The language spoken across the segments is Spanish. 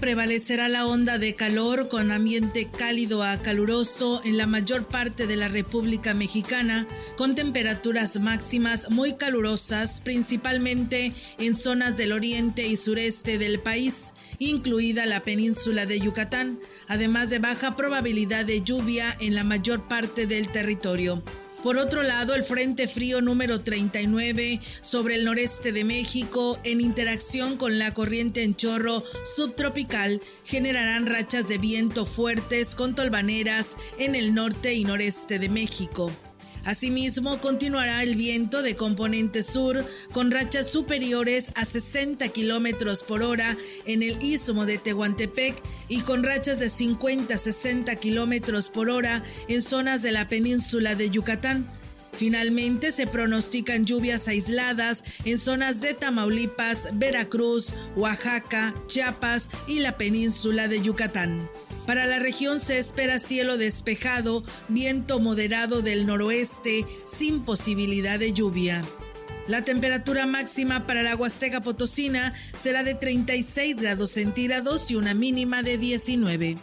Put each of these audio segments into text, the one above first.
Prevalecerá la onda de calor con ambiente cálido a caluroso en la mayor parte de la República Mexicana, con temperaturas máximas muy calurosas, principalmente en zonas del oriente y sureste del país, incluida la península de Yucatán, además de baja probabilidad de lluvia en la mayor parte del territorio. Por otro lado, el Frente Frío número 39 sobre el noreste de México, en interacción con la corriente en chorro subtropical, generarán rachas de viento fuertes con tolvaneras en el norte y noreste de México. Asimismo, continuará el viento de componente sur con rachas superiores a 60 kilómetros por hora en el istmo de Tehuantepec y con rachas de 50 a 60 kilómetros por hora en zonas de la península de Yucatán. Finalmente se pronostican lluvias aisladas en zonas de Tamaulipas, Veracruz, Oaxaca, Chiapas y la península de Yucatán. Para la región se espera cielo despejado, viento moderado del noroeste, sin posibilidad de lluvia. La temperatura máxima para la Huasteca Potosina será de 36 grados centígrados y una mínima de 19.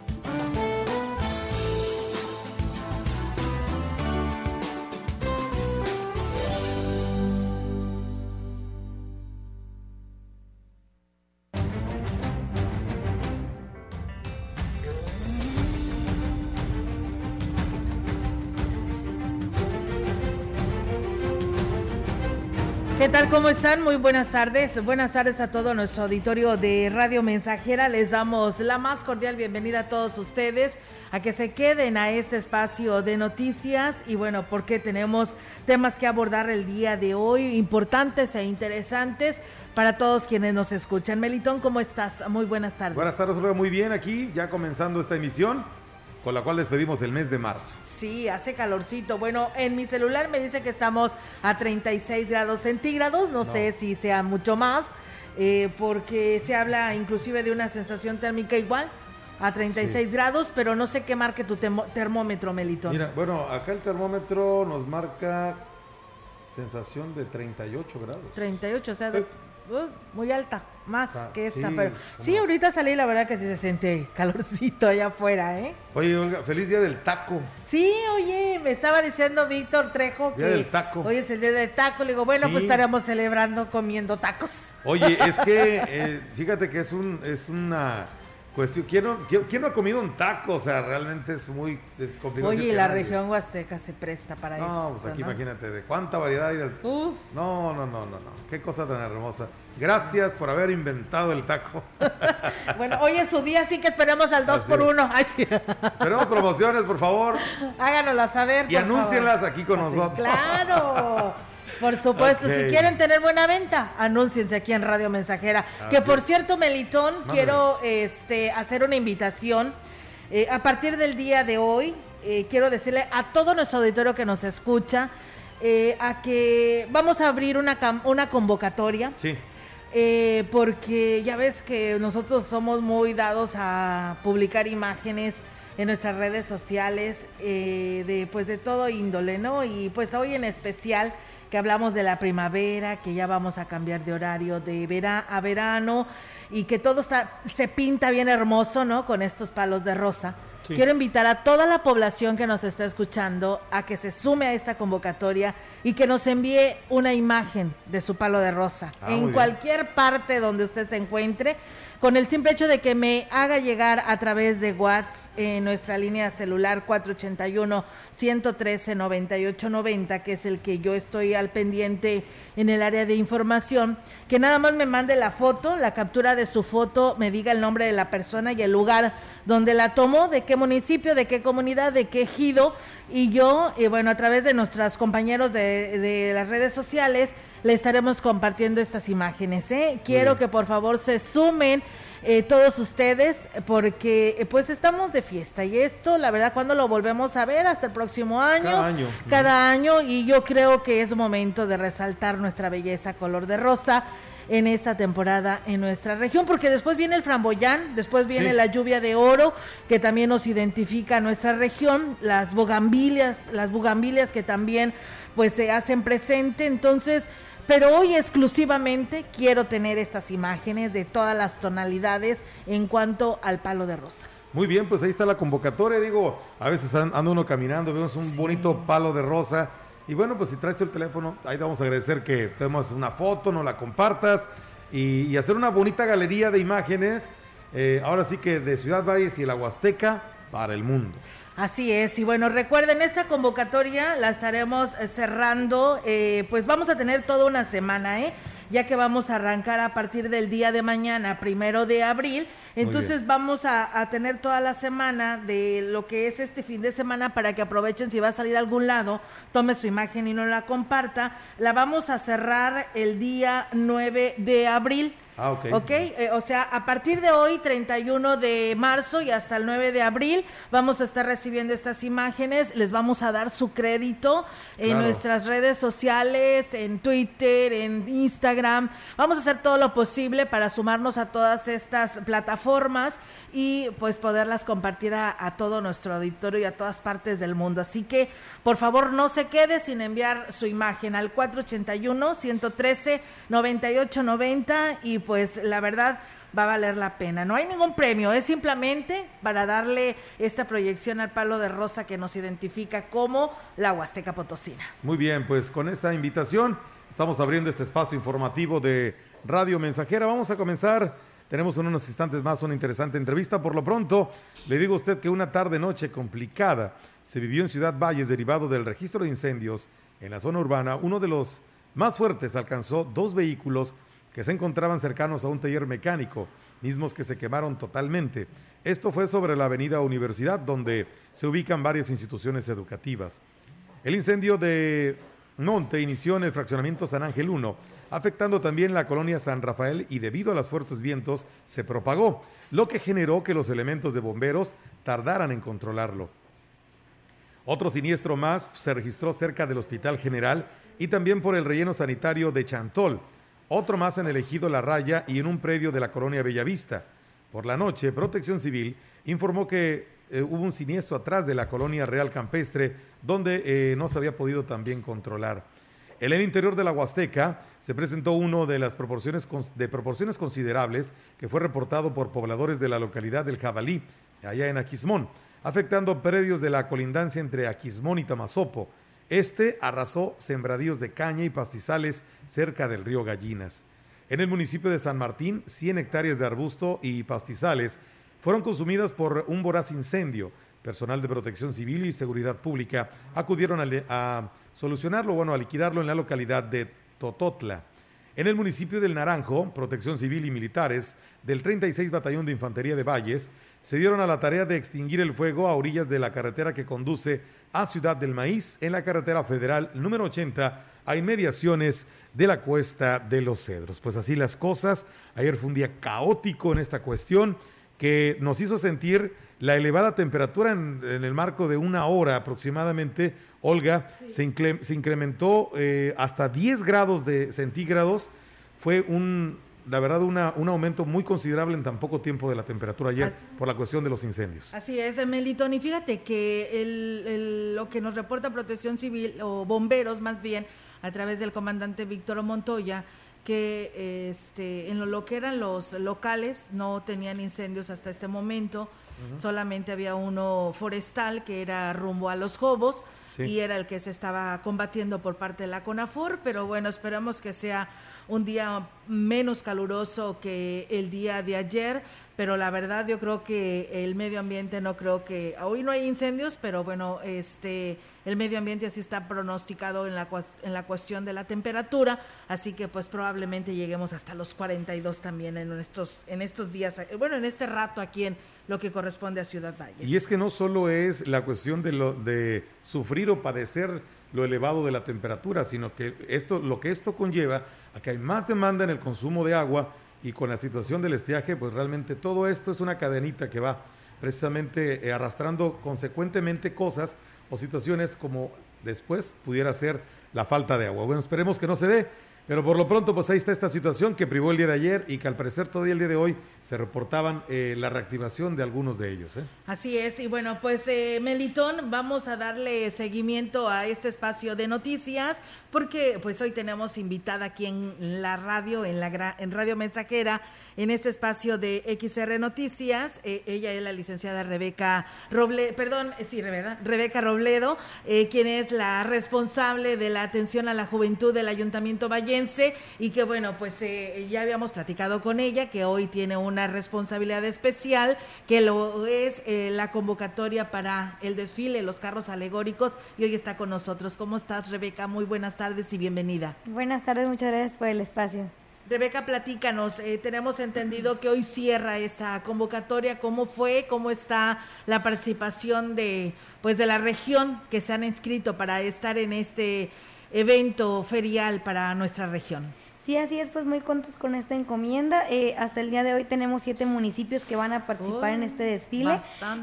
Muy buenas tardes. Buenas tardes a todo nuestro auditorio de Radio Mensajera. Les damos la más cordial bienvenida a todos ustedes a que se queden a este espacio de noticias y bueno, porque tenemos temas que abordar el día de hoy, importantes e interesantes para todos quienes nos escuchan. Melitón, ¿cómo estás? Muy buenas tardes. Buenas tardes, muy bien aquí, ya comenzando esta emisión con la cual despedimos el mes de marzo. Sí, hace calorcito. Bueno, en mi celular me dice que estamos a 36 grados centígrados, no, sé si sea mucho más, eh, porque se habla inclusive de una sensación térmica igual a 36 grados, pero no sé qué marque tu termómetro, Melitón. Mira, bueno, acá el termómetro nos marca sensación de 38 grados. 38, o sea, de, Uh, muy alta, más ah, que esta, pero sí, ahorita salí, la verdad que sí se siente calorcito allá afuera, ¿eh? Oye, Olga, feliz día del taco. Sí, oye, me estaba diciendo Víctor Trejo que del taco. hoy es el día del taco, le digo, bueno, pues estaremos celebrando comiendo tacos. Oye, es que, eh, fíjate que es un, es una cuestión. ¿quién no, quién, no ha comido un taco? O sea, realmente es muy complicado. Oye, la región huasteca se presta para eso. No, pues aquí imagínate, de cuánta variedad hay del... Uf. No, no, no, no, no. Qué cosa tan hermosa. Gracias por haber inventado el taco. bueno, hoy es su día, así que esperemos al 2 por 1 Tenemos promociones, por favor. Háganoslas saber. Y anúncienlas aquí con nosotros. Claro. Por supuesto, si quieren tener buena venta, anúnciense aquí en Radio Mensajera. que por cierto, Melitón, quiero este, hacer una invitación. Eh, a partir del día de hoy, eh, quiero decirle a todo nuestro auditorio que nos escucha, eh, a que vamos a abrir una, una convocatoria. Sí. porque ya ves que nosotros somos muy dados a publicar imágenes en nuestras redes sociales de pues de todo índole, ¿no? Y pues hoy en especial que hablamos de la primavera, que ya vamos a cambiar de horario de vera a verano y que todo está, se pinta bien hermoso, ¿no? Con estos palos de rosa. Quiero invitar a toda la población que nos está escuchando a que se sume a esta convocatoria y que nos envíe una imagen de su palo de rosa. Ah, en cualquier parte donde usted se encuentre, con el simple hecho de que me haga llegar a través de WhatsApp en nuestra línea celular 481 113 9890, que es el que yo estoy al pendiente en el área de información, que nada más me mande la foto, la captura de su foto, me diga el nombre de la persona y el lugar donde la tomó, de qué municipio, de qué comunidad, de qué ejido, y yo, y bueno, a través de nuestros compañeros de, de las redes sociales, le estaremos compartiendo estas imágenes. ¿eh? Quiero que por favor se sumen eh, todos ustedes porque eh, pues estamos de fiesta. Y esto la verdad cuando lo volvemos a ver hasta el próximo año. Cada año. Cada año. Y yo creo que es momento de resaltar nuestra belleza color de rosa en esta temporada en nuestra región, porque después viene el framboyán, después viene la lluvia de oro, que también nos identifica a nuestra región, las bugambilias, las bugambilias que también pues se hacen presente, entonces pero hoy exclusivamente quiero tener estas imágenes de todas las tonalidades en cuanto al palo de rosa. Muy bien, pues ahí está la convocatoria, digo, a veces anda uno caminando, vemos un bonito palo de rosa, y bueno, pues si traes el teléfono, ahí te vamos a agradecer que tenemos una foto, no la compartas, y, hacer una bonita galería de imágenes, eh, ahora sí que de Ciudad Valles y la Huasteca para el mundo. Así es, y bueno, recuerden, esta convocatoria la estaremos eh, cerrando, eh, pues vamos a tener toda una semana, ¿eh? ya que vamos a arrancar a partir del día de mañana, primero de abril. Entonces vamos a, a, tener toda la semana de lo que es este fin de semana para que aprovechen si va a salir a algún lado, tome su imagen y no la comparta. La vamos a cerrar el día 9 de abril. Ah, ok. Ok, eh, o sea, a partir de hoy, 31 de marzo y hasta el 9 de abril, vamos a estar recibiendo estas imágenes. Les vamos a dar su crédito en nuestras redes sociales, en Twitter, en Instagram. Vamos a hacer todo lo posible para sumarnos a todas estas plataformas y pues poderlas compartir a, todo nuestro auditorio y a todas partes del mundo. Así que por favor no se quede sin enviar su imagen al 481-113-9890 y pues la verdad va a valer la pena. No hay ningún premio, es simplemente para darle esta proyección al palo de rosa que nos identifica como la Huasteca Potosina. Muy bien, pues con esta invitación estamos abriendo este espacio informativo de Radio Mensajera. Vamos a comenzar tenemos en unos instantes más una interesante entrevista. Por lo pronto, le digo a usted que una tarde-noche complicada se vivió en Ciudad Valles derivado del registro de incendios en la zona urbana. Uno de los más fuertes alcanzó dos vehículos que se encontraban cercanos a un taller mecánico, mismos que se quemaron totalmente. Esto fue sobre la avenida Universidad, donde se ubican varias instituciones educativas. El incendio de Monte inició en el fraccionamiento San Ángel 1 afectando también la colonia San Rafael y debido a los fuertes vientos se propagó, lo que generó que los elementos de bomberos tardaran en controlarlo. Otro siniestro más se registró cerca del Hospital General y también por el relleno sanitario de Chantol, otro más en el ejido La Raya y en un predio de la colonia Bellavista. Por la noche, Protección Civil informó que eh, hubo un siniestro atrás de la colonia Real Campestre, donde eh, no se había podido también controlar. En el interior de la Huasteca se presentó uno de las proporciones de proporciones considerables que fue reportado por pobladores de la localidad del Jabalí, allá en Aquismón, afectando predios de la colindancia entre Aquismón y Tamazopo. Este arrasó sembradíos de caña y pastizales cerca del río Gallinas. En el municipio de San Martín, 100 hectáreas de arbusto y pastizales fueron consumidas por un voraz incendio. Personal de protección civil y seguridad pública acudieron a solucionarlo, bueno, a liquidarlo en la localidad de Tototla. En el municipio del Naranjo, Protección Civil y militares del 36 Batallón de Infantería de Valles se dieron a la tarea de extinguir el fuego a orillas de la carretera que conduce a Ciudad del Maíz en la carretera federal número 80 a inmediaciones de la cuesta de los Cedros. Pues así las cosas. Ayer fue un día caótico en esta cuestión que nos hizo sentir la elevada temperatura en, el marco de una hora aproximadamente, Olga, se, incrementó eh, hasta 10 grados de centígrados. Fue un, la verdad, una, un aumento muy considerable en tan poco tiempo de la temperatura ayer por la cuestión de los incendios. Así es, Melitón. Y fíjate que lo que nos reporta Protección Civil, o bomberos más bien, a través del comandante Víctor Montoya, que este, en lo que eran los locales no tenían incendios hasta este momento. Solamente había uno forestal que era rumbo a los Jobos y era el que se estaba combatiendo por parte de la CONAFOR, pero bueno, esperamos que sea un día menos caluroso que el día de ayer pero la verdad yo creo que el medio ambiente no creo que hoy no hay incendios, pero bueno, este el medio ambiente así está pronosticado en la en la cuestión de la temperatura, así que pues probablemente lleguemos hasta los 42 también en estos en estos días, eh, bueno, en este rato aquí en lo que corresponde a Ciudad Valles. Y es que no solo es la cuestión de lo de sufrir o padecer lo elevado de la temperatura, sino que esto lo que esto conlleva a que hay más demanda en el consumo de agua y con la situación del estiaje, pues realmente todo esto es una cadenita que va precisamente eh, arrastrando consecuentemente cosas o situaciones como después pudiera ser la falta de agua. Bueno, esperemos que no se dé, pero por lo pronto, pues ahí está esta situación que privó el día de ayer y que al parecer todavía el día de hoy se reportaban eh, la reactivación de algunos de ellos. ¿eh? Así es, y bueno, pues eh, Melitón, vamos a darle seguimiento a este espacio de noticias porque pues hoy tenemos invitada aquí en la radio, en, la, en Radio Mensajera, en este espacio de XR Noticias. ella es la licenciada Rebeca Robledo, perdón, sí, Rebeca Robledo, quien es la responsable de la atención a la juventud del Ayuntamiento Valle y que bueno, pues eh, ya habíamos platicado con ella que hoy tiene una responsabilidad especial que lo es eh, la convocatoria para el desfile, los carros alegóricos y hoy está con nosotros. ¿Cómo estás Rebeca? Muy buenas tardes y bienvenida. Buenas tardes, muchas gracias por el espacio. Rebeca, platícanos, eh, tenemos entendido que hoy cierra esta convocatoria, ¿cómo fue? ¿Cómo está la participación de pues de la región que se han inscrito para estar en este evento ferial para nuestra región. Sí, así es, pues muy contentos con esta encomienda. Eh, hasta el día de hoy tenemos siete municipios que van a participar en este desfile.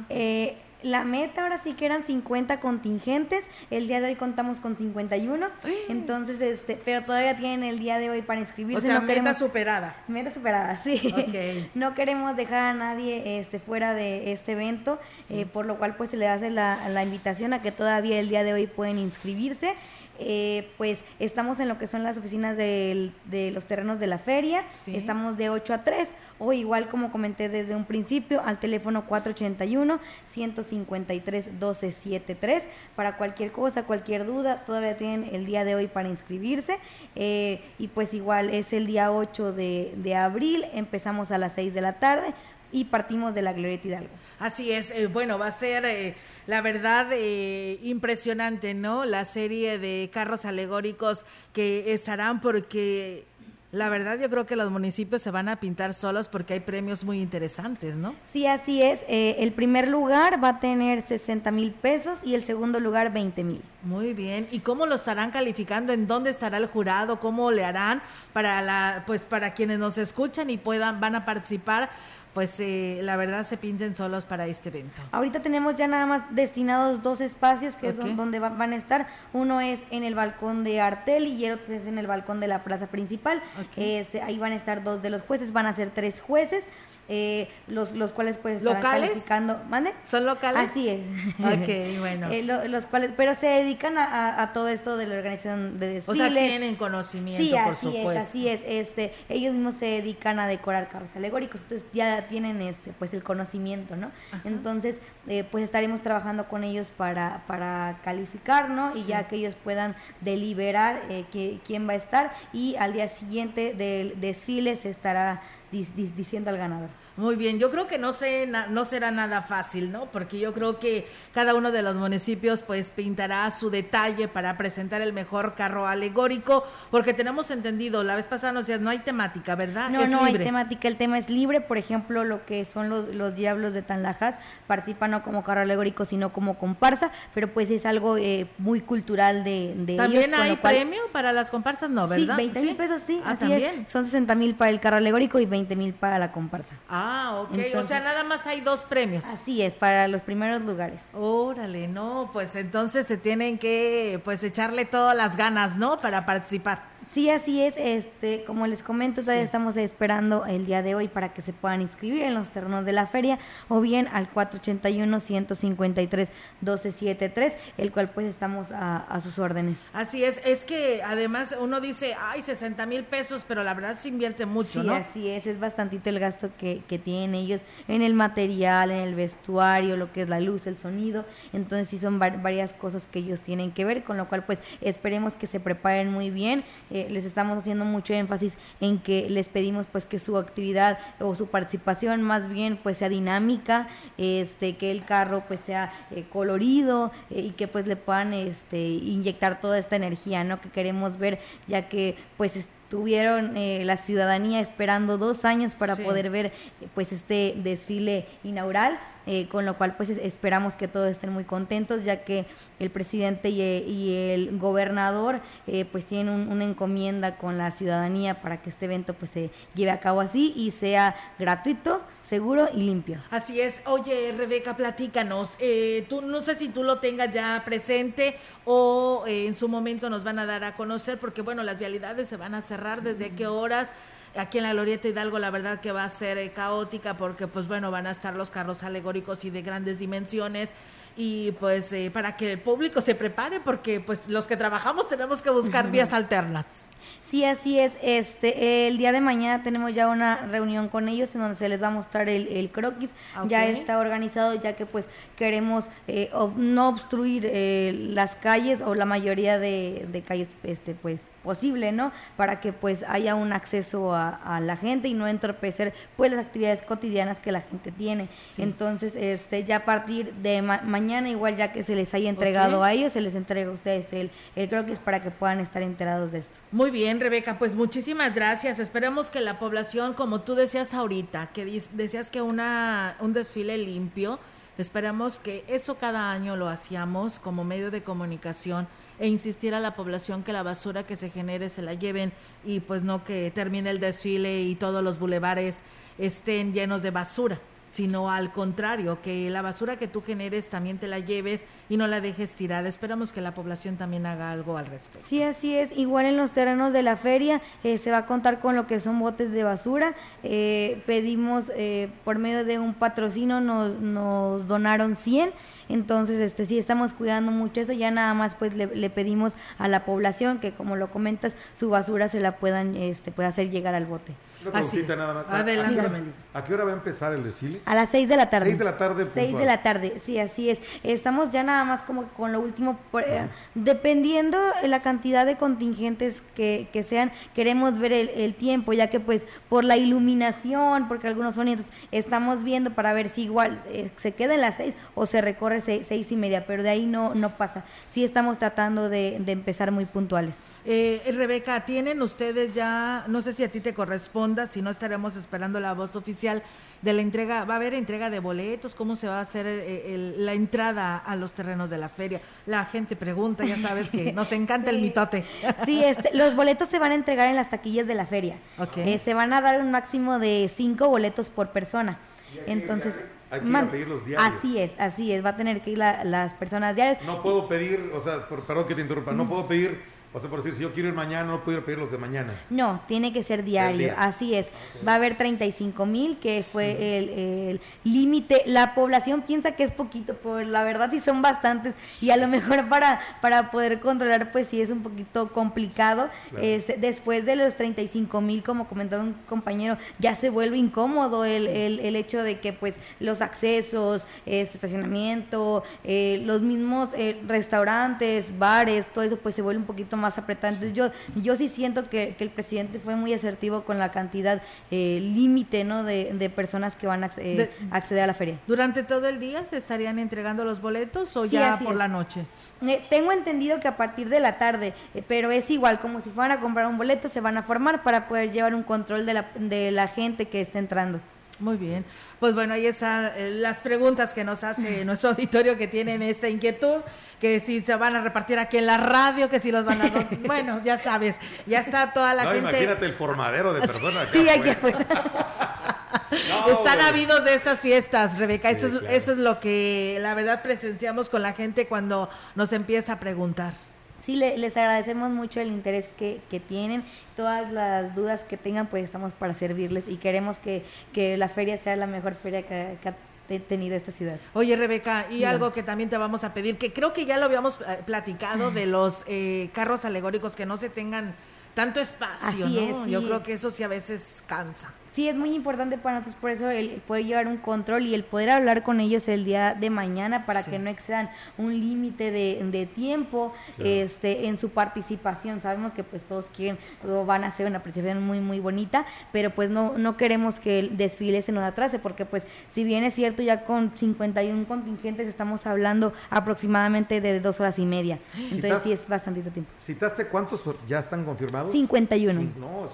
Eh, la meta ahora sí que eran 50 contingentes, el día de hoy contamos con 51, entonces, este, pero todavía tienen el día de hoy para inscribirse. O sea, meta superada. Meta superada, sí. no queremos dejar a nadie este, fuera de este evento, eh, por lo cual pues se le hace la, la invitación a que todavía el día de hoy pueden inscribirse. Eh, pues estamos en lo que son las oficinas de los terrenos de la feria, estamos de 8 a 3 o igual como comenté desde un principio al teléfono 481-153-1273 para cualquier cosa, cualquier duda, todavía tienen el día de hoy para inscribirse. Eh, y pues igual es el día 8 de, de abril, empezamos a las 6 de la tarde y partimos de la Glorieta Hidalgo. Así es, eh, bueno, va a ser eh, la verdad eh, impresionante, ¿no? La serie de carros alegóricos que estarán porque la verdad yo creo que los municipios se van a pintar solos porque hay premios muy interesantes, ¿no? Sí, así es. el primer lugar va a tener 60 mil pesos y el segundo lugar 20 mil. Muy bien. ¿Y cómo lo estarán calificando? ¿En dónde estará el jurado? ¿Cómo le harán para la, pues para quienes nos escuchan y puedan, van a participar? Pues eh, la verdad se pinten solos para este evento. Ahorita tenemos ya nada más destinados dos espacios que es donde van a estar. Uno es en el balcón de Artel y el otro es en el balcón de la plaza principal. Este, ahí van a estar dos de los jueces, van a ser tres jueces eh, los, los cuales pues estarán calificando. ¿Mande? ¿Son locales? Así es. Ok, bueno. Eh, los cuales, pero se dedican a, todo esto de la organización de desfiles. O sea, tienen conocimiento, sí, así Es, así es. Este, ellos mismos se dedican a decorar carros alegóricos, entonces ya tienen este, pues el conocimiento, ¿no? Entonces, eh, pues estaremos trabajando con ellos para, para calificar, ¿no? Y ya que ellos puedan deliberar eh, quién va a estar y al día siguiente del desfile se estará diciendo al ganador. Muy bien, yo creo que no, sé, no será nada fácil, ¿no? Porque yo creo que cada uno de los municipios pues pintará su detalle para presentar el mejor carro alegórico, porque tenemos entendido, la vez pasada nos decías, no hay temática, ¿verdad? No, no hay temática, el tema es libre, por ejemplo, lo que son los, los Diablos de Tanlajas participan no como carro alegórico, sino como comparsa, pero pues es algo eh, muy cultural de, de ¿También hay premio para las comparsas? No, ¿verdad? Sí, 20 mil pesos, sí, ah, así es. Son 60 mil para el carro alegórico y 20 mil para la comparsa. Ah, Ah, ok. o sea, nada más hay dos premios. Así es, para los primeros lugares. Órale, no, pues entonces se tienen que pues echarle todas las ganas, ¿no? Para participar. Sí, así es. Este, como les comento, todavía estamos esperando el día de hoy para que se puedan inscribir en los terrenos de la feria o bien al 481-153-1273, el cual pues estamos a, sus órdenes. Así es, es que además uno dice, ay, 60 mil pesos, pero la verdad se invierte mucho, sí, así es, es bastantito el gasto que, que tienen ellos en el material, en el vestuario, lo que es la luz, el sonido. Entonces sí son varias cosas que ellos tienen que ver, con lo cual pues esperemos que se preparen muy bien. Eh, les estamos haciendo mucho énfasis en que les pedimos pues que su actividad o su participación más bien pues sea dinámica, este que el carro pues sea eh, colorido eh, y que pues le puedan este inyectar toda esta energía, ¿no? que queremos ver ya que pues estuvieron eh, la ciudadanía esperando dos años para poder ver pues este desfile inaugural eh, con lo cual pues esperamos que todos estén muy contentos ya que el presidente y, el gobernador eh, pues tienen una encomienda con la ciudadanía para que este evento pues se lleve a cabo así y sea gratuito seguro y limpio. Así es. Oye, Rebeca, platícanos. Eh, tú no sé si tú lo tengas ya presente o en su momento nos van a dar a conocer, porque bueno, las vialidades se van a cerrar. ¿Desde qué horas? Aquí en la Glorieta Hidalgo la verdad que va a ser eh, caótica porque pues bueno, van a estar los carros alegóricos y de grandes dimensiones y pues eh, para que el público se prepare porque pues los que trabajamos tenemos que buscar vías alternas. Sí, así es. Este, el día de mañana tenemos ya una reunión con ellos en donde se les va a mostrar el, croquis. Ya está organizado, ya que pues queremos eh, no obstruir las calles o la mayoría de, de calles, este, pues posible, ¿no? Para que pues haya un acceso a, la gente y no entorpecer pues las actividades cotidianas que la gente tiene. Entonces, este ya a partir de mañana, igual ya que se les haya entregado a ellos, se les entrega a ustedes el, el croquis para que puedan estar enterados de esto. Muy bien, Rebeca, pues muchísimas gracias. Esperemos que la población, como tú decías ahorita, que decías que una, un desfile limpio, esperamos que eso cada año lo hacíamos como medio de comunicación e insistir a la población que la basura que se genere se la lleven y pues no que termine el desfile y todos los bulevares estén llenos de basura sino al contrario, que la basura que tú generes también te la lleves y no la dejes tirada. Esperamos que la población también haga algo al respecto. Sí, así es. Igual en los terrenos de la feria eh, se va a contar con lo que son botes de basura. Eh, pedimos eh, por medio de un patrocinio, nos, nos donaron 100 entonces, este sí estamos cuidando mucho eso, ya nada más pues le, pedimos a la población que como lo comentas, su basura se la puedan este pueda hacer llegar al bote. nada más. Adelante, ¿A qué hora va a empezar el desfile? A las seis de la tarde. Seis de la tarde. Seis de la tarde, sí, así es. Estamos ya nada más como con lo último, eh, dependiendo la cantidad de contingentes que, que sean, queremos ver el, tiempo, ya que pues por la iluminación, porque algunos sonidos estamos viendo para ver si igual eh, se queda en las seis o se recorre seis, y media, pero de ahí no, no pasa. Sí estamos tratando de, empezar muy puntuales. Eh, Rebeca, ¿tienen ustedes ya, no sé si a ti te corresponda, si no estaremos esperando la voz oficial de la entrega, va a haber entrega de boletos, cómo se va a hacer la entrada a los terrenos de la feria. La gente pregunta, ya sabes que nos encanta el mitote. Sí, este, los boletos se van a entregar en las taquillas de la feria. Eh, se van a dar un máximo de cinco boletos por persona. Entonces, hay que ir a pedir los diarios. Así es, así es, va a tener que ir las personas diarias. No puedo pedir, o sea, perdón que te interrumpa, no puedo pedir o sea, por decir, si yo quiero ir mañana, no puedo pedir los de mañana. No, tiene que ser diario, así es. Va a haber 35 mil, que fue el límite. La población piensa que es poquito, pero la verdad sí son bastantes. Y a lo mejor para, para poder controlar, pues sí es un poquito complicado. Este, después de los 35 mil, como comentaba un compañero, ya se vuelve incómodo el, el, hecho de que pues los accesos, este estacionamiento, eh, los mismos eh, restaurantes, bares, todo eso pues se vuelve un poquito más más apretado. yo, yo sí siento que, el presidente fue muy asertivo con la cantidad eh, límite ¿no? de, personas que van a eh, acceder a la feria. ¿Durante todo el día se estarían entregando los boletos o ya por la noche? Eh, tengo entendido que a partir de la tarde, pero es igual, como si fueran a comprar un boleto, se van a formar para poder llevar un control de la, de la gente que está entrando. Muy bien. Pues bueno, ahí están las preguntas que nos hace nuestro auditorio que tienen esta inquietud, que si se van a repartir aquí en la radio, que si los van a... bueno, ya sabes, ya está toda la gente... Imagínate el formadero de personas. Sí, aquí afuera. Están habidos de estas fiestas, Rebeca. eso, es, eso es lo que la verdad presenciamos con la gente cuando nos empieza a preguntar. Sí, les agradecemos mucho el interés que, que, tienen. Todas las dudas que tengan, pues estamos para servirles y queremos que, que la feria sea la mejor feria que, que tenido esta ciudad. Oye, Rebeca, y algo que también te vamos a pedir, que creo que ya lo habíamos eh, platicado de los eh, carros alegóricos que no se tengan tanto espacio, ¿no? Yo creo que eso sí a veces cansa sí es muy importante para nosotros por eso el poder llevar un control y el poder hablar con ellos el día de mañana para que no excedan un límite de, tiempo este en su participación. Sabemos que pues todos quieren o van a hacer una participación muy muy bonita pero pues no no queremos que el desfile se nos atrase porque pues si bien es cierto ya con 51 contingentes estamos hablando aproximadamente de dos horas y media. Entonces sí es bastante tiempo. Citaste cuántos ya están confirmados 51 no es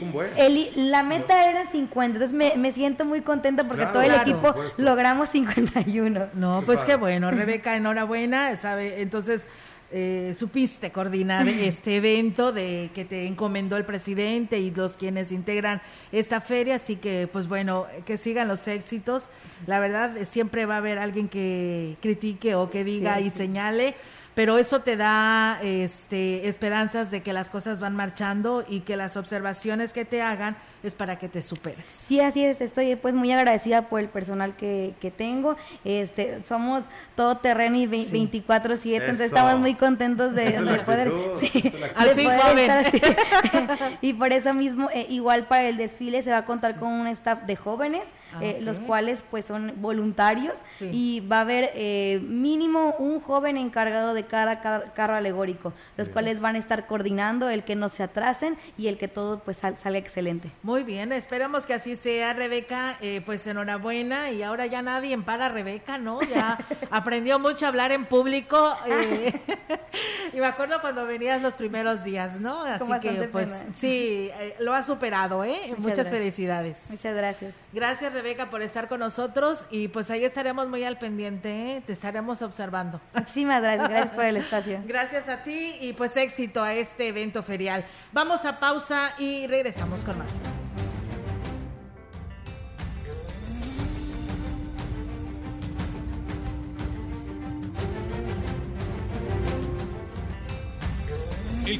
un, buen. La meta era 50, entonces me, siento muy contenta porque todo el equipo logramos 51. No, pues qué bueno, Rebeca, enhorabuena, sabe, entonces eh, supiste coordinar este evento de que te encomendó el presidente y los quienes integran esta feria, así que pues bueno, que sigan los éxitos. La verdad, siempre va a haber alguien que critique o que diga y señale pero eso te da este, esperanzas de que las cosas van marchando y que las observaciones que te hagan es para que te superes. Sí, así es, estoy pues muy agradecida por el personal que, que tengo, este, somos todo terreno y 24/7, entonces estamos muy contentos de, poder, sí, Al fin estar así. y por eso mismo, eh, igual para el desfile se va a contar con un staff de jóvenes, Ah, eh, los cuales pues son voluntarios y va a haber eh, mínimo un joven encargado de cada carro alegórico, los cuales van a estar coordinando el que no se atrasen y el que todo pues salga excelente. Muy bien, esperamos que así sea, Rebeca, eh, pues enhorabuena y ahora ya nadie empara a Rebeca, ¿no? Ya aprendió mucho a hablar en público y me acuerdo cuando venías los primeros días, ¿no? Así que pues sí, lo ha superado, ¿eh? Muchas, felicidades. Muchas gracias. Gracias, Rebeca. Rebeca, por estar con nosotros y pues ahí estaremos muy al pendiente, ¿eh? te estaremos observando. Muchísimas gracias, gracias por el espacio. Gracias a ti y pues éxito a este evento ferial. Vamos a pausa y regresamos con más.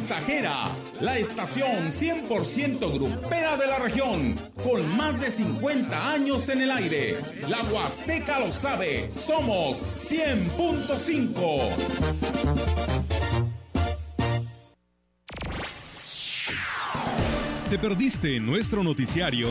Mensajera, la estación 100% grupera de la región, con más de 50 años en el aire. La Huasteca lo sabe, somos 100.5. ¿Te perdiste nuestro noticiario?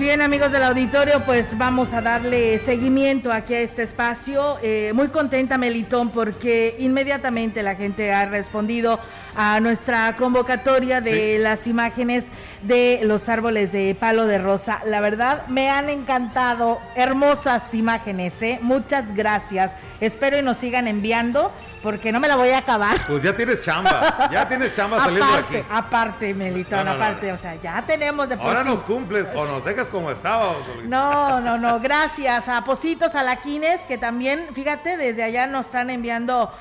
Bien amigos del auditorio, pues vamos a darle seguimiento aquí a este espacio. Eh, muy contenta Melitón porque inmediatamente la gente ha respondido a nuestra convocatoria de las imágenes de los árboles de palo de rosa. La verdad me han encantado, hermosas imágenes, ¿eh? muchas gracias. Espero y nos sigan enviando porque no me la voy a acabar. Pues ya tienes chamba, ya tienes chamba saliendo de aquí. Aparte, Melitón, aparte, o sea, ya tenemos de Ahora nos cumples o nos dejas como estábamos. No, no, no, gracias a Positos Alaquines, que también, fíjate, desde allá nos están enviando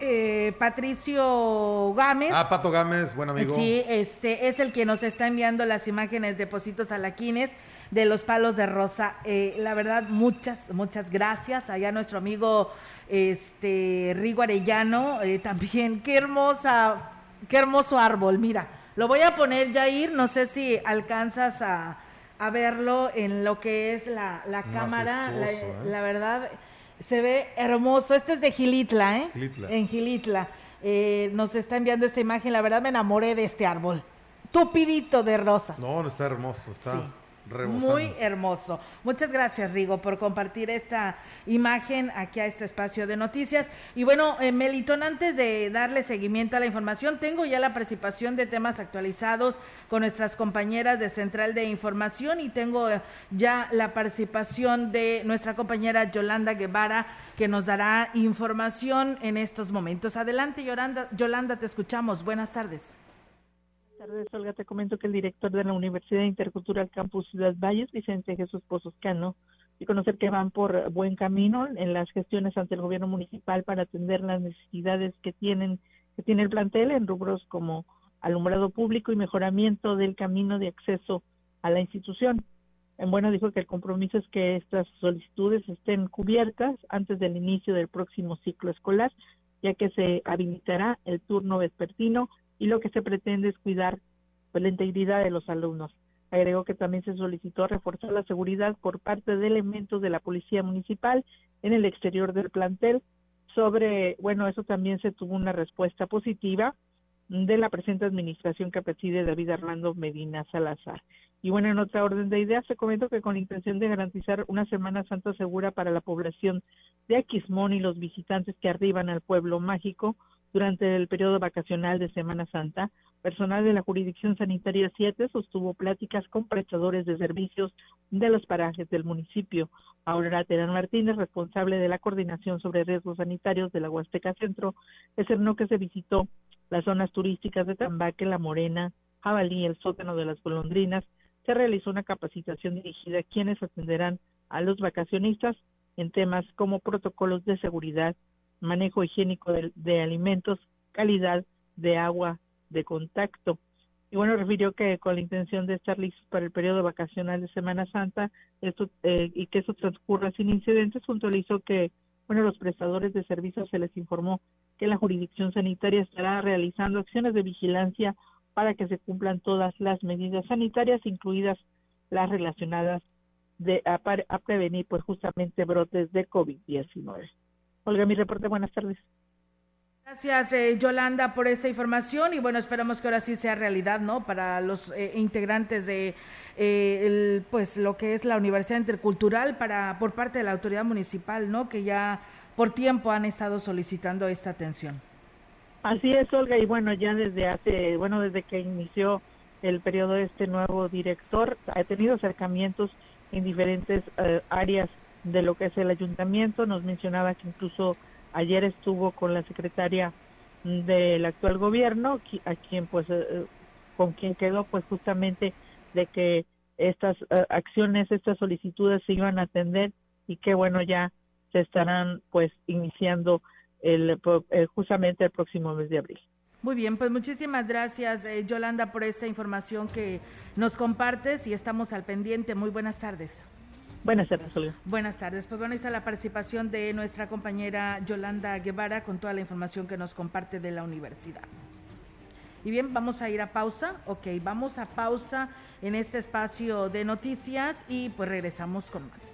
eh, Patricio Gámez. Ah, Pato Gámez, buen amigo. Sí, este es el que nos está enviando las imágenes de Positos Alaquines de los palos de rosa. Eh, la verdad, muchas, muchas gracias. Allá nuestro amigo este Rigo Arellano, eh, también, qué hermosa, qué hermoso árbol, mira. Lo voy a poner, Jair, no sé si alcanzas a, verlo en lo que es la, cámara. ¿eh? La, verdad, se ve hermoso. Este es de Gilitla, ¿eh? En Gilitla. nos está enviando esta imagen. La verdad, me enamoré de este árbol. Tupidito de rosas. No, no está hermoso, está. Muy hermoso. Muchas gracias, Rigo, por compartir esta imagen aquí a este espacio de noticias. Y bueno, eh, Melitón, antes de darle seguimiento a la información, tengo ya la participación de temas actualizados con nuestras compañeras de Central de Información y tengo ya la participación de nuestra compañera Yolanda Guevara, que nos dará información en estos momentos. Adelante, Yolanda, Yolanda te escuchamos. Buenas tardes tardes, Olga. Te comento que el director de la Universidad Intercultural Campus Ciudad Valles, Vicente Jesús Pozoscano, y conocer que van por buen camino en las gestiones ante el gobierno municipal para atender las necesidades que tienen que tiene el plantel en rubros como alumbrado público y mejoramiento del camino de acceso a la institución. En bueno dijo que el compromiso es que estas solicitudes estén cubiertas antes del inicio del próximo ciclo escolar, ya que se habilitará el turno vespertino y lo que se pretende es cuidar pues, la integridad de los alumnos. Agregó que también se solicitó reforzar la seguridad por parte de elementos de la Policía Municipal en el exterior del plantel. Sobre, bueno, eso también se tuvo una respuesta positiva de la presente administración que preside David Armando Medina Salazar. Y bueno, en otra orden de ideas, se comentó que con la intención de garantizar una Semana Santa segura para la población de Aquismón y los visitantes que arriban al pueblo mágico, durante el periodo vacacional de Semana Santa, personal de la Jurisdicción Sanitaria 7 sostuvo pláticas con prestadores de servicios de los parajes del municipio. Aurora Terán Martínez, responsable de la coordinación sobre riesgos sanitarios de la Huasteca Centro, externó que se visitó las zonas turísticas de Tambaque, La Morena, Jabalí, el sótano de las golondrinas. Se realizó una capacitación dirigida a quienes atenderán a los vacacionistas en temas como protocolos de seguridad manejo higiénico de, alimentos, calidad de agua de contacto. Y bueno, refirió que con la intención de estar listos para el periodo vacacional de Semana Santa eh, y que eso transcurra sin incidentes, puntualizó que, bueno, los prestadores de servicios se les informó que la jurisdicción sanitaria estará realizando acciones de vigilancia para que se cumplan todas las medidas sanitarias, incluidas las relacionadas de, a, a prevenir pues justamente brotes de COVID-19. Olga, mi reporte, buenas tardes. Gracias, eh, Yolanda, por esta información y bueno, esperamos que ahora sí sea realidad, ¿no? Para los eh, integrantes de eh, pues lo que es la Universidad Intercultural para por parte de la autoridad municipal, ¿no? Que ya por tiempo han estado solicitando esta atención. Así es, Olga, y bueno, ya desde hace, bueno, desde que inició el periodo este nuevo director, ha tenido acercamientos en diferentes áreas de lo que es el ayuntamiento. Nos mencionaba que incluso ayer estuvo con la secretaria del actual gobierno, a quien pues eh, eh, con quien quedó pues justamente de que estas eh, acciones, estas solicitudes se iban a atender y que bueno ya se estarán pues iniciando el, justamente el próximo mes de abril. Muy bien, pues muchísimas gracias Yolanda por esta información que nos compartes y estamos al pendiente. Muy buenas tardes. Buenas tardes, Olga. Buenas tardes. Pues bueno, está la participación de nuestra compañera Yolanda Guevara con toda la información que nos comparte de la universidad. Y bien, vamos a ir a pausa. Ok, vamos a pausa en este espacio de noticias y pues regresamos con más.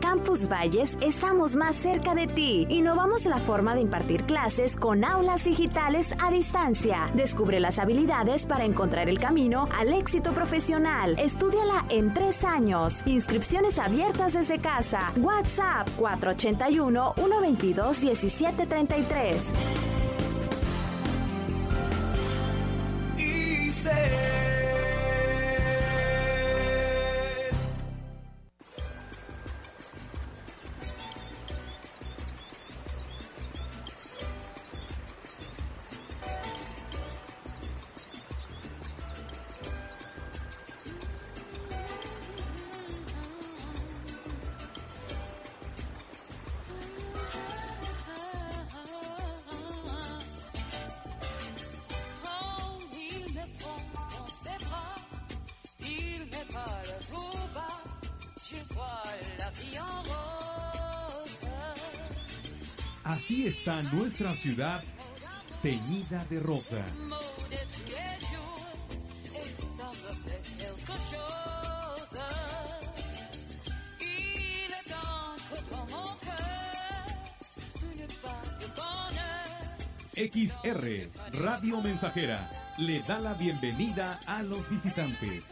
Campus Valles estamos más cerca de ti. Innovamos la forma de impartir clases con aulas digitales a distancia. Descubre las habilidades para encontrar el camino al éxito profesional. Estúdiala en tres años. Inscripciones abiertas desde casa. WhatsApp 481 122 1733. Cœur, une part de bonheur. XR, Radio Mensajera, le da la bienvenida a los visitantes.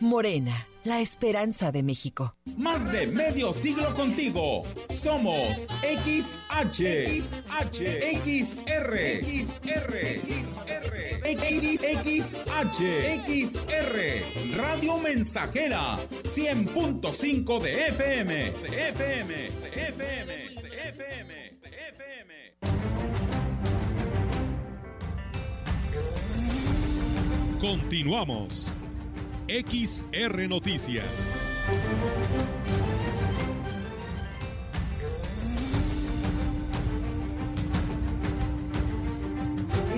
Morena, la esperanza de México. Más de medio siglo contigo. Somos XH, XH, XR, XR, XR, XR, Radio Mensajera, 100.5 de FM, de FM, de FM, de FM, de FM. Continuamos. XR Noticias.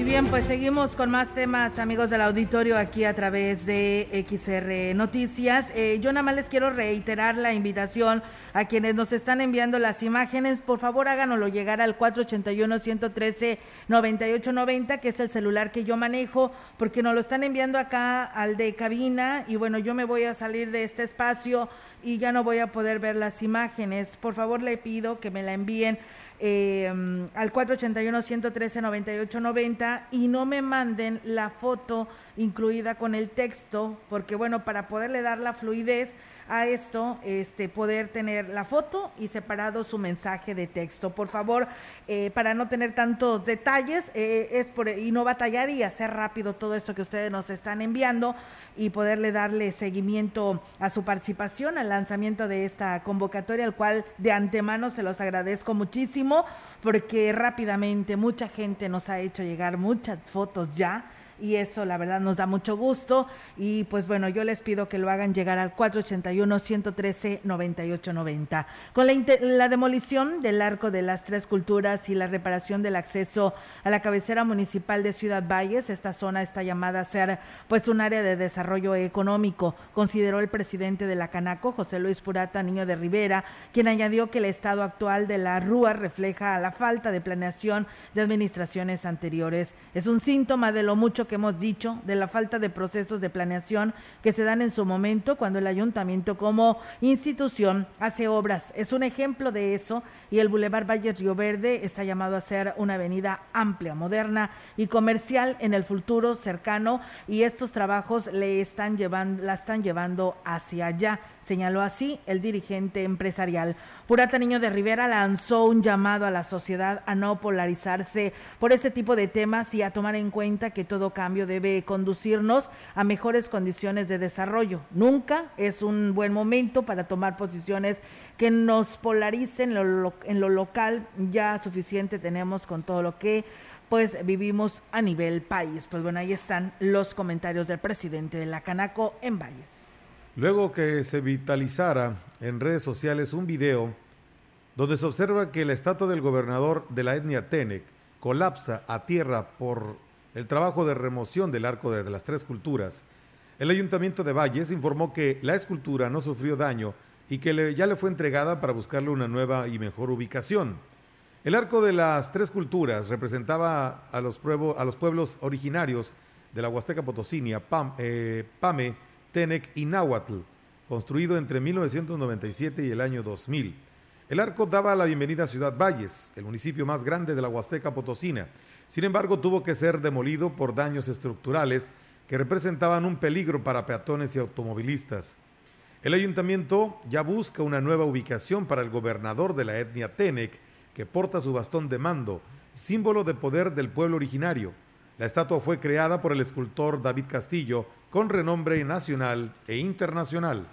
Y bien, pues seguimos con más temas, amigos del auditorio, aquí a través de XR Noticias. Eh, yo nada más les quiero reiterar la invitación a quienes nos están enviando las imágenes. Por favor, háganoslo llegar al 481-113-9890, que es el celular que yo manejo, porque nos lo están enviando acá al de cabina. Y bueno, yo me voy a salir de este espacio y ya no voy a poder ver las imágenes. Por favor, le pido que me la envíen eh, al 481-113-9890 y no me manden la foto incluida con el texto, porque bueno, para poderle dar la fluidez a esto, este, poder tener la foto y separado su mensaje de texto. Por favor, eh, para no tener tantos detalles, eh, es por, y no batallar y hacer rápido todo esto que ustedes nos están enviando y poderle darle seguimiento a su participación, al lanzamiento de esta convocatoria, al cual de antemano se los agradezco muchísimo, porque rápidamente mucha gente nos ha hecho llegar muchas fotos ya y eso la verdad nos da mucho gusto y pues bueno, yo les pido que lo hagan llegar al 481-113-9890. Con la, la, demolición del arco de las tres culturas y la reparación del acceso a la cabecera municipal de Ciudad Valles, esta zona está llamada a ser pues un área de desarrollo económico, consideró el presidente de la Canaco, José Luis Purata Niño de Rivera, quien añadió que el estado actual de la RUA refleja la falta de planeación de administraciones anteriores. Es un síntoma de lo mucho que hemos dicho, de la falta de procesos de planeación que se dan en su momento cuando el ayuntamiento como institución hace obras. Es un ejemplo de eso y el Boulevard Valle Río Verde está llamado a ser una avenida amplia, moderna y comercial en el futuro cercano y estos trabajos le están llevando, la están llevando hacia allá señaló así el dirigente empresarial. Purata Niño de Rivera lanzó un llamado a la sociedad a no polarizarse por ese tipo de temas y a tomar en cuenta que todo cambio debe conducirnos a mejores condiciones de desarrollo. Nunca es un buen momento para tomar posiciones que nos polaricen en lo, local. Ya suficiente tenemos con todo lo que pues vivimos a nivel país. Pues bueno, ahí están los comentarios del presidente de la Canaco en Valles. Luego que se vitalizara en redes sociales un video donde se observa que la estatua del gobernador de la etnia Tenec colapsa a tierra por el trabajo de remoción del arco de las tres culturas, el ayuntamiento de Valles informó que la escultura no sufrió daño y que ya le fue entregada para buscarle una nueva y mejor ubicación. El arco de las tres culturas representaba a los, a los pueblos originarios de la Huasteca Potosinia, Pam, eh, Pame, Tenec y Náhuatl, construido entre 1997 y el año 2000. El arco daba la bienvenida a Ciudad Valles, el municipio más grande de la Huasteca Potosina. Sin embargo, tuvo que ser demolido por daños estructurales que representaban un peligro para peatones y automovilistas. El ayuntamiento ya busca una nueva ubicación para el gobernador de la etnia Tenec, que porta su bastón de mando, símbolo de poder del pueblo originario. La estatua fue creada por el escultor David Castillo, con renombre nacional e internacional.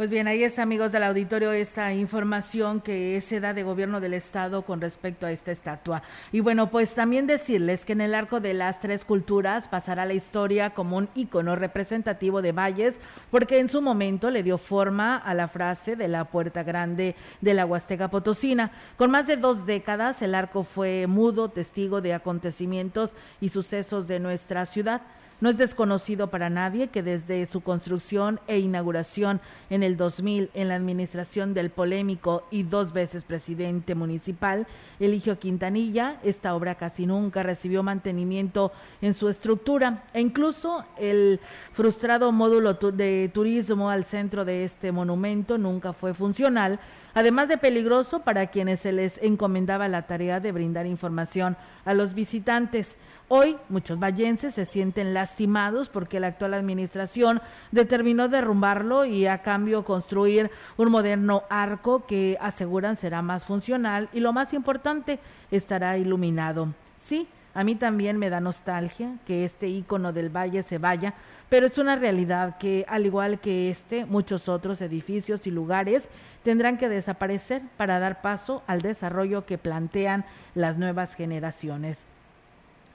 Pues bien, ahí es, amigos del auditorio, esta información que se da de gobierno del Estado con respecto a esta estatua. Y bueno, pues también decirles que en el arco de las tres culturas pasará la historia como un ícono representativo de Valles, porque en su momento le dio forma a la frase de la Puerta Grande de la Huasteca Potosina. Con más de dos décadas, el arco fue mudo, testigo de acontecimientos y sucesos de nuestra ciudad. No es desconocido para nadie que desde su construcción e inauguración en el 2000 en la administración del polémico y dos veces presidente municipal, Eligio Quintanilla, esta obra casi nunca recibió mantenimiento en su estructura e incluso el frustrado módulo de turismo al centro de este monumento nunca fue funcional, además de peligroso para quienes se les encomendaba la tarea de brindar información a los visitantes. Hoy muchos vallenses se sienten lastimados porque la actual administración determinó derrumbarlo y a cambio construir un moderno arco que aseguran será más funcional y lo más importante, estará iluminado. Sí, a mí también me da nostalgia que este ícono del valle se vaya, pero es una realidad que, al igual que este, muchos otros edificios y lugares tendrán que desaparecer para dar paso al desarrollo que plantean las nuevas generaciones.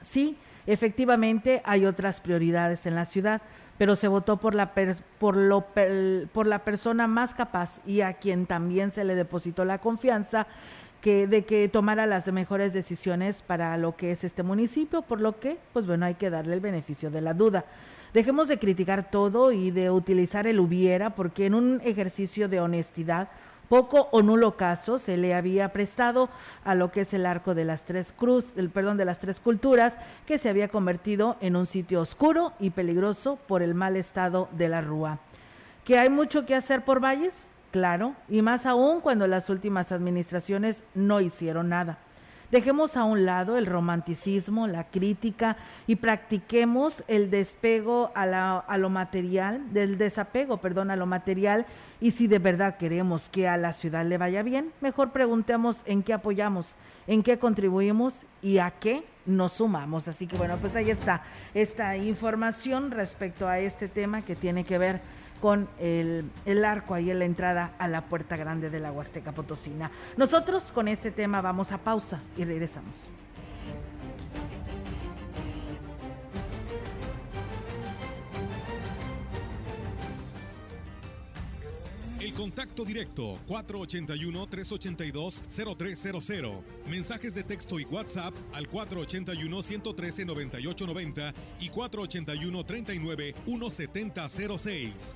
Sí, efectivamente hay otras prioridades en la ciudad, pero se votó por la, per- por, lo por la persona más capaz y a quien también se le depositó la confianza que, de que tomara las mejores decisiones para lo que es este municipio, por lo que, pues bueno, hay que darle el beneficio de la duda. Dejemos de criticar todo y de utilizar el hubiera, porque en un ejercicio de honestidad, poco o nulo caso se le había prestado a lo que es el arco de las tres cruz, el perdón de las tres culturas, que se había convertido en un sitio oscuro y peligroso por el mal estado de la rúa. ¿Que hay mucho que hacer por Valles? Claro, y más aún cuando las últimas administraciones no hicieron nada. Dejemos a un lado el romanticismo, la crítica y practiquemos el despego a, la- a lo material, del desapego, perdón, a lo material. Y si de verdad queremos que a la ciudad le vaya bien, mejor preguntemos en qué apoyamos, en qué contribuimos y a qué nos sumamos. Así que bueno, pues ahí está esta información respecto a este tema que tiene que ver con el, el arco ahí en la entrada a la puerta grande de la Huasteca Potosina. Nosotros con este tema vamos a pausa y regresamos. El contacto directo 481-382-0300. Mensajes de texto y WhatsApp al 481-113-9890 y 481-39-1706.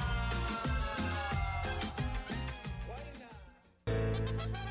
Thank you.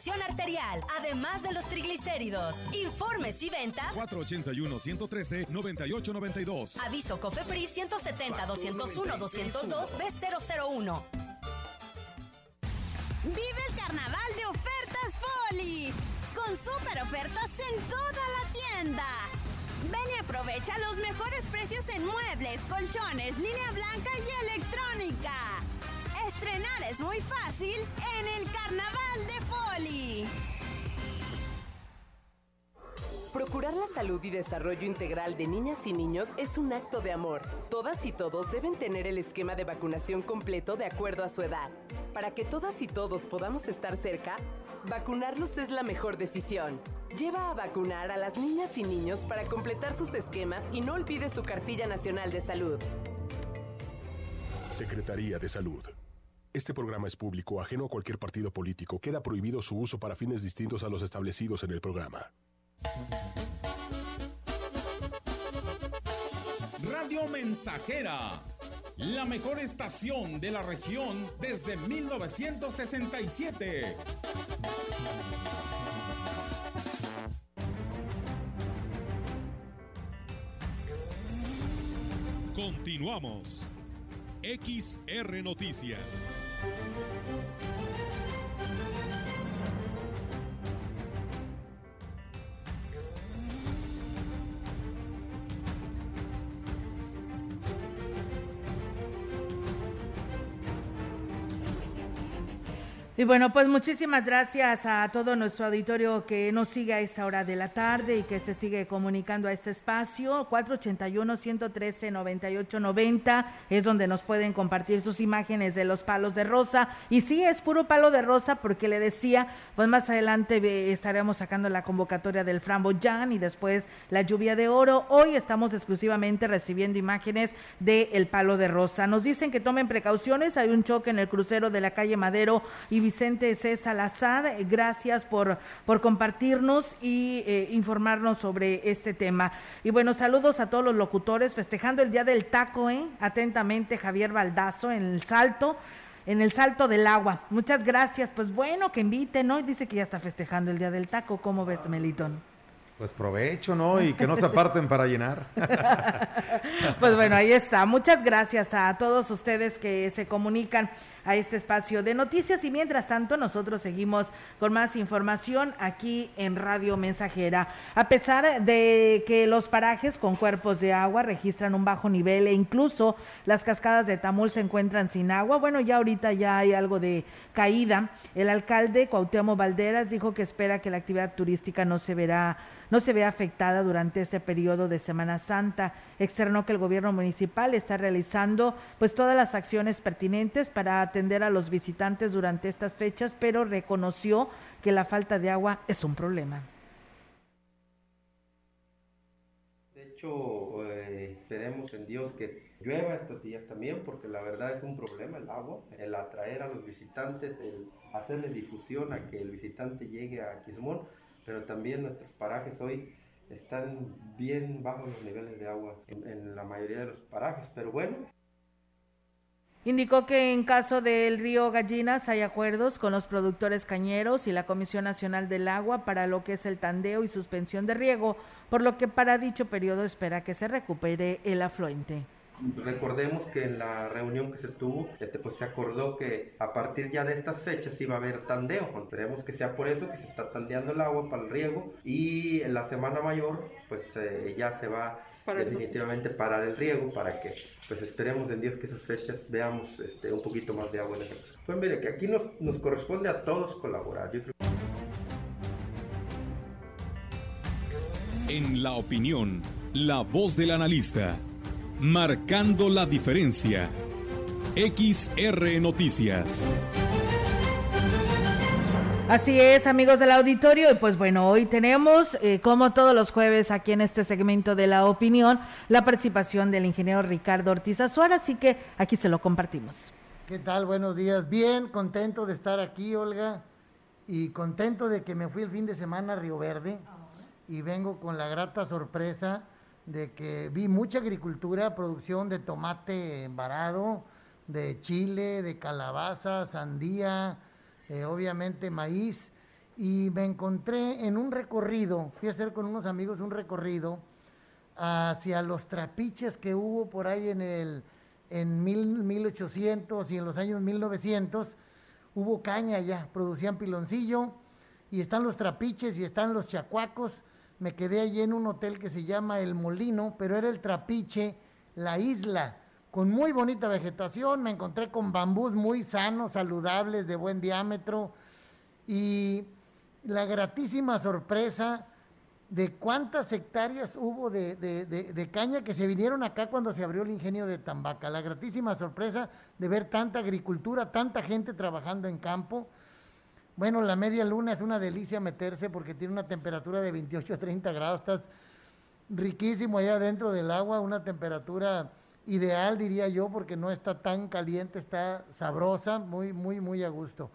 arterial, además de los triglicéridos. Informes y ventas. 481-113-9892. Aviso COFEPRIS 170 201 202 B001. Vive el carnaval de ofertas Foli. Con super ofertas en toda la tienda. Ven y aprovecha los mejores precios en muebles, colchones, línea blanca y electrónica. Estrenar es muy fácil en el carnaval de Foli. Procurar la salud y desarrollo integral de niñas y niños es un acto de amor. Todas y todos deben tener el esquema de vacunación completo de acuerdo a su edad. Para que todas y todos podamos estar cerca, vacunarlos es la mejor decisión. Lleva a vacunar a las niñas y niños para completar sus esquemas y no olvide su cartilla nacional de salud. Secretaría de Salud. Este programa es público, ajeno a cualquier partido político. Queda prohibido su uso para fines distintos a los establecidos en el programa. Radio Mensajera, la mejor estación de la región desde 1967. Continuamos. XR Noticias. Y bueno, pues muchísimas gracias a todo nuestro auditorio que nos sigue a esta hora de la tarde y que se sigue comunicando a este espacio. 481-113-9890 es donde nos pueden compartir sus imágenes de los palos de rosa. Y sí, es puro palo de rosa porque le decía, pues más adelante eh, estaremos sacando la convocatoria del Framboyán y después la lluvia de oro. Hoy estamos exclusivamente recibiendo imágenes del el palo de rosa. Nos dicen que tomen precauciones. Hay un choque en el crucero de la calle Madero y Vicente C. Salazar. Gracias por, por compartirnos y eh, informarnos sobre este tema. Y bueno, saludos a todos los locutores festejando el Día del Taco, ¿eh? Atentamente, Javier Baldazo en el Salto en el salto del agua. Muchas gracias. Pues bueno, que inviten, ¿no? Y dice que ya está festejando el Día del Taco. ¿Cómo ves, Melitón? Pues provecho, ¿no? Y que no se aparten para llenar. Pues bueno, ahí está. Muchas gracias a todos ustedes que se comunican a este espacio de noticias y mientras tanto nosotros seguimos con más información aquí en Radio Mensajera. A pesar de que los parajes con cuerpos de agua registran un bajo nivel e incluso las cascadas de Tamul se encuentran sin agua, bueno, ya ahorita ya hay algo de caída. El alcalde Cuauhtémoc Valderas dijo que espera que la actividad turística no se verá no se vea afectada durante este periodo de Semana Santa. Externó que el gobierno municipal está realizando pues todas las acciones pertinentes para atender a los visitantes durante estas fechas, pero reconoció que la falta de agua es un problema. De hecho, eh, esperemos en Dios que llueva estos días también, porque la verdad es un problema el agua, el atraer a los visitantes, el hacerle difusión a que el visitante llegue a Quismón, pero también nuestros parajes hoy están bien bajos los niveles de agua en, la mayoría de los parajes, pero bueno, Indicó que en caso del río Gallinas hay acuerdos con los productores cañeros y la Comisión Nacional del Agua para lo que es el tandeo y suspensión de riego, por lo que para dicho periodo espera que se recupere el afluente. Recordemos que en la reunión que se tuvo, este, pues se acordó que a partir ya de estas fechas iba a haber tandeo. Esperemos que sea por eso que se está tandeando el agua para el riego y en la semana mayor, pues eh, ya se va Para el- definitivamente parar el riego para que, pues esperemos en Dios que esas fechas veamos este, un poquito más de agua en esas. Pues mire que aquí nos, nos corresponde a todos colaborar. Yo creo En la opinión, la voz del analista, marcando la diferencia. XR Noticias. Así es, amigos del auditorio, y pues bueno, hoy tenemos, eh, como todos los jueves aquí en este segmento de la opinión, la participación del ingeniero Ricardo Ortiz Azuara, así que aquí se lo compartimos. ¿Qué tal? Buenos días. Bien, contento de estar aquí, Olga, y contento de que me fui el fin de semana a Río Verde y vengo con la grata sorpresa de que vi mucha agricultura, producción de tomate varado, de chile, de calabaza, sandía, eh, obviamente maíz, y me encontré en un recorrido, fui a hacer con unos amigos un recorrido hacia los trapiches que hubo por ahí en el en mil, 1800 y en los años 1900 hubo caña ya, producían piloncillo y están los trapiches y están los chacuacos. Me quedé allí en un hotel que se llama El Molino, pero era el trapiche, la isla, con muy bonita vegetación. Me encontré con bambús muy sanos, saludables, de buen diámetro y la gratísima sorpresa de cuántas hectáreas hubo de, de- de- caña que se vinieron acá cuando se abrió el ingenio de Tambaca. La gratísima sorpresa de ver tanta agricultura, tanta gente trabajando en campo. Bueno, la media luna es una delicia meterse porque tiene una temperatura de 28 a 30 grados. Estás riquísimo allá dentro del agua, una temperatura ideal, diría yo, porque no está tan caliente, está sabrosa, muy, muy, muy a gusto.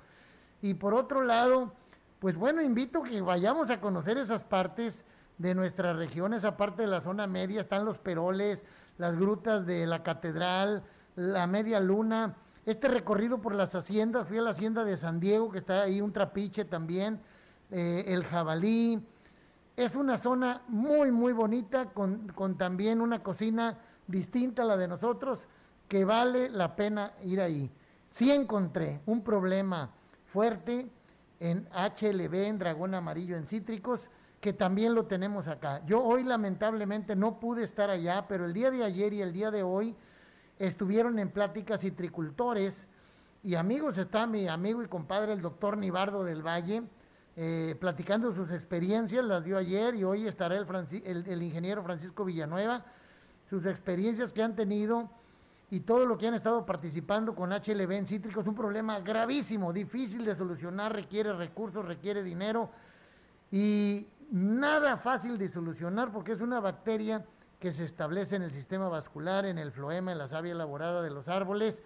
Y por otro lado, pues bueno, invito que vayamos a conocer esas partes de nuestra región, esa parte de la zona media, están los peroles, las grutas de la catedral, la media luna, este recorrido por las haciendas, fui a la hacienda de San Diego, que está ahí un trapiche también, eh, el jabalí, es una zona muy, muy bonita, con, con también una cocina distinta a la de nosotros, que vale la pena ir ahí. Sí encontré un problema fuerte en HLB, en dragón amarillo, en cítricos, que también lo tenemos acá. Yo hoy lamentablemente no pude estar allá, pero el día de ayer y el día de hoy estuvieron en pláticas citricultores y amigos, está mi amigo y compadre el doctor Nibardo del Valle, eh, platicando sus experiencias, las dio ayer y hoy estará el, Franci- el- el ingeniero Francisco Villanueva, sus experiencias que han tenido y todo lo que han estado participando con HLB en cítricos, un problema gravísimo, difícil de solucionar, requiere recursos, requiere dinero y nada fácil de solucionar porque es una bacteria que se establece en el sistema vascular, en el floema, en la savia elaborada de los árboles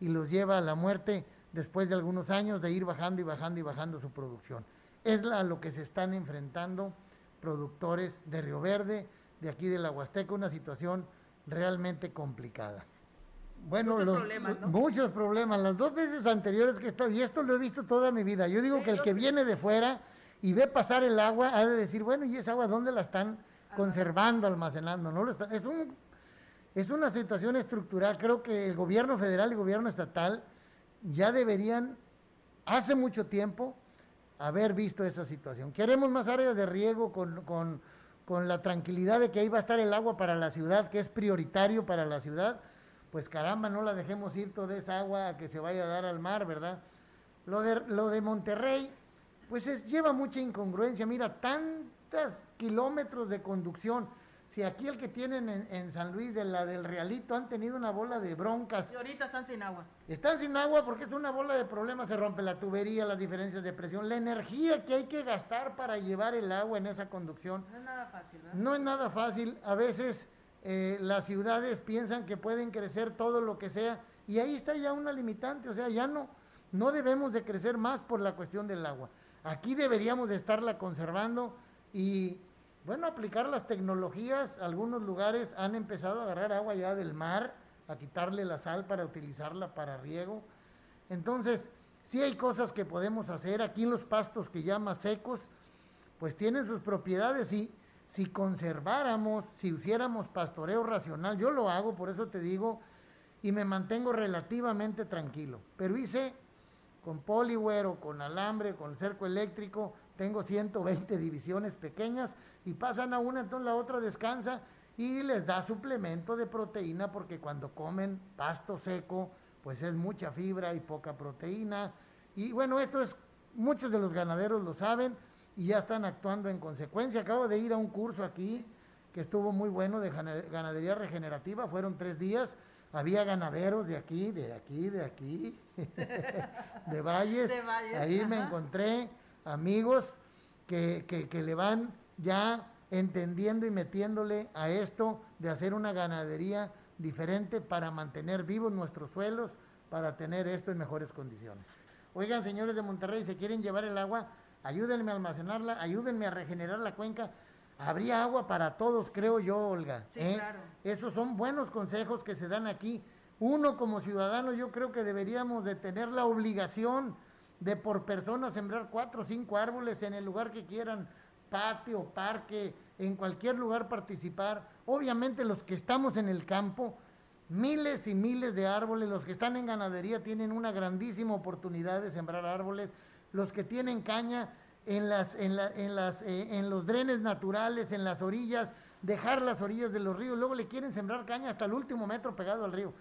y los lleva a la muerte después de algunos años de ir bajando y bajando y bajando su producción. Es a lo que se están enfrentando productores de Río Verde, de aquí de la Huasteca, una situación realmente complicada. Bueno, Muchos los- problemas, ¿no? muchos problemas. Las dos veces anteriores que he estado, y esto lo he visto toda mi vida. Yo digo que el que viene de fuera y ve pasar el agua, ha de decir, bueno, ¿y esa agua dónde la están conservando, almacenando? No es, un, es una situación estructural. Creo que el gobierno federal y el gobierno estatal ya deberían, hace mucho tiempo, haber visto esa situación. Queremos más áreas de riego con, con- con la tranquilidad de que ahí va a estar el agua para la ciudad, que es prioritario para la ciudad. Pues caramba, no la dejemos ir toda esa agua a que se vaya a dar al mar, ¿verdad? Lo de, lo de Monterrey, pues es- lleva mucha incongruencia. Mira, tantos kilómetros de conducción. Si aquí el que tienen en, en San Luis, de la del Realito, han tenido una bola de broncas. Y ahorita están sin agua. Están sin agua porque es una bola de problemas, se rompe la tubería, las diferencias de presión, la energía que hay que gastar para llevar el agua en esa conducción. No es nada fácil, ¿verdad? No es nada fácil, a veces eh, las ciudades piensan que pueden crecer todo lo que sea y ahí está ya una limitante, o sea, ya no, no debemos de crecer más por la cuestión del agua. Aquí deberíamos de estarla conservando y, bueno, aplicar las tecnologías. Algunos lugares han empezado a agarrar agua ya del mar, a quitarle la sal para utilizarla para riego. Entonces, sí hay cosas que podemos hacer. Aquí los pastos que más secos, pues tienen sus propiedades y si conserváramos, si hiciéramos pastoreo racional, yo lo hago, por eso te digo, y me mantengo relativamente tranquilo. Pero hice con poliware o con alambre, con cerco eléctrico, tengo 120 divisiones pequeñas y pasan a una, entonces la otra descansa y les da suplemento de proteína porque cuando comen pasto seco, pues es mucha fibra y poca proteína. Y bueno, esto es, muchos de los ganaderos lo saben y ya están actuando en consecuencia. Acabo de ir a un curso aquí que estuvo muy bueno de gana- ganadería regenerativa, fueron tres días. Había ganaderos de aquí, de aquí, de aquí, de Valles. De Valles, Ahí me encontré amigos que, que- que le van ya entendiendo y metiéndole a esto de hacer una ganadería diferente para mantener vivos nuestros suelos, para tener esto en mejores condiciones. Oigan, señores de Monterrey, si quieren llevar el agua, ayúdenme a almacenarla, ayúdenme a regenerar la cuenca. Habría agua para todos, creo yo, Olga. Sí, ¿eh? claro. Esos son buenos consejos que se dan aquí. Uno como ciudadano, yo creo que deberíamos de tener la obligación de por persona sembrar cuatro o cinco árboles en el lugar que quieran, patio, parque, en cualquier lugar participar. Obviamente los que estamos en el campo, miles y miles de árboles, los que están en ganadería tienen una grandísima oportunidad de sembrar árboles, los que tienen caña en, las, en, la- en, las, eh, en los drenes naturales, en las orillas, dejar las orillas de los ríos, luego le quieren sembrar caña hasta el último metro pegado al río.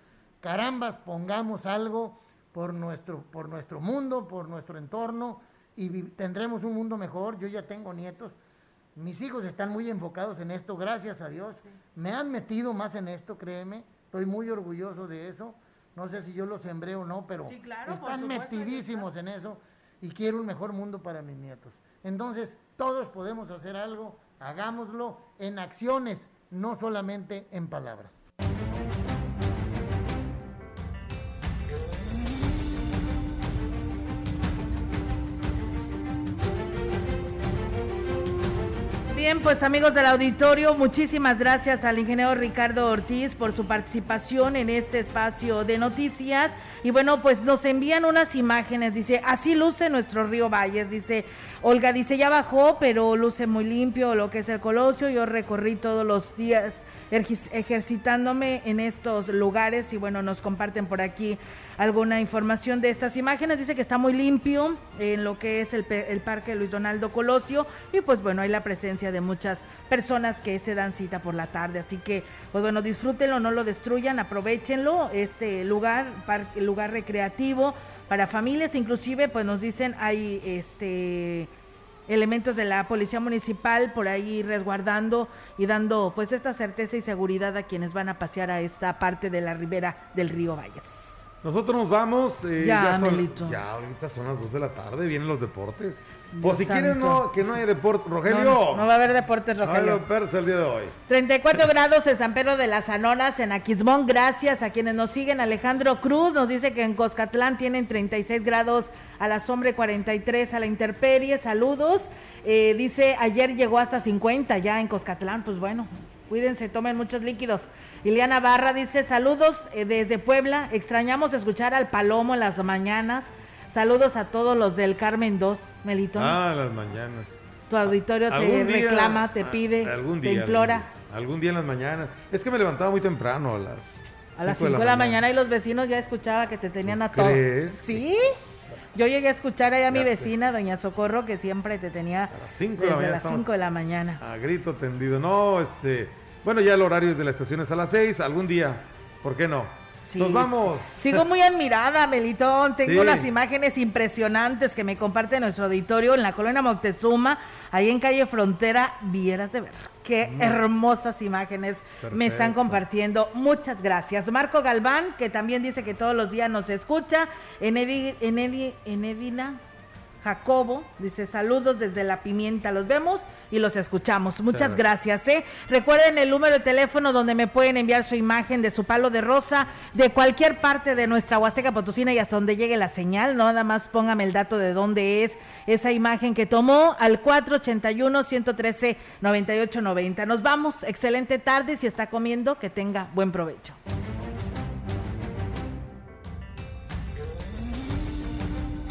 Carambas, pongamos algo por nuestro, por nuestro mundo, por nuestro entorno y tendremos un mundo mejor. Yo ya tengo nietos. Mis hijos están muy enfocados en esto, gracias a Dios. Me han metido más en esto, créeme. Estoy muy orgulloso de eso. No sé si yo lo sembré o no, pero Sí, claro, están metidísimos en eso y quiero un mejor mundo para mis nietos. Entonces, todos podemos hacer algo, hagámoslo en acciones, no solamente en palabras. Pues amigos del auditorio, muchísimas gracias al ingeniero Ricardo Ortiz por su participación en este espacio de noticias. Y bueno, pues nos envían unas imágenes, dice, así luce nuestro río Valles, dice, Olga dice, ya bajó, pero luce muy limpio lo que es el Colosio, yo recorrí todos los días ejercitándome en estos lugares y bueno, nos comparten por aquí alguna información de estas imágenes. Dice que está muy limpio en lo que es el, el Parque Luis Donaldo Colosio y pues bueno, hay la presencia de muchas personas que se dan cita por la tarde. Así que pues bueno, disfrútenlo, no lo destruyan, aprovechenlo, este lugar, parque, lugar recreativo para familias, inclusive pues nos dicen hay este elementos de la policía municipal por ahí resguardando y dando pues esta certeza y seguridad a quienes van a pasear a esta parte de la ribera del río Valles. Nosotros nos vamos. eh, Ya, son, Melito. ya, ahorita son las 2 de la tarde, vienen los deportes. Dios Pues si quieres no, que no haya deportes, Rogelio. No, no va a haber deportes, No hay Rogelio. deportes el día de hoy. 34 grados en San Pedro de las Anonas, en Aquismón. Gracias a quienes nos siguen. Alejandro Cruz nos dice que en Coscatlán tienen 36 grados a la sombra y 43 a la intemperie. Saludos. Eh, dice, ayer llegó hasta 50 ya en Coscatlán. Pues bueno, cuídense, tomen muchos líquidos. Ileana Barra dice, saludos eh, desde Puebla. Extrañamos escuchar al Palomo en las mañanas. Saludos a todos los del Carmen 2, Melitón. Ah, las mañanas. tu auditorio te día- reclama, te ah, pide, algún te día, implora. Algún día, algún día en las mañanas. Es que me levantaba muy temprano a las A las cinco 5 de la mañana y los vecinos ya escuchaba que te tenían a todo. crees? ¿Sí? Yo llegué a escuchar ahí a mi te- vecina, doña Socorro, que siempre te tenía a las cinco de la mañana las estamos- 5 de la mañana. A grito tendido. No, este. Bueno, ya el horario de la estación es a las 6. Algún día. ¿Por qué no? Sí, Nos vamos. Sigo muy admirada, Melitón. Tengo Sí. unas imágenes impresionantes que me comparte nuestro auditorio en la colonia Moctezuma, ahí en calle Frontera. Vieras de ver. Qué hermosas imágenes me están compartiendo. Muchas gracias. Marco Galván, que también dice que todos los días nos escucha. Enedi, Enedina Jacobo dice saludos desde la pimienta, los vemos y los escuchamos. Muchas Claro. gracias. ¿eh? Recuerden el número de teléfono donde me pueden enviar su imagen de su palo de rosa de cualquier parte de nuestra Huasteca Potosina y hasta donde llegue la señal. Nada más póngame el dato de dónde es esa imagen que tomó al 481-113-9890. Nos vamos. Excelente tarde. Si está comiendo, que tenga buen provecho.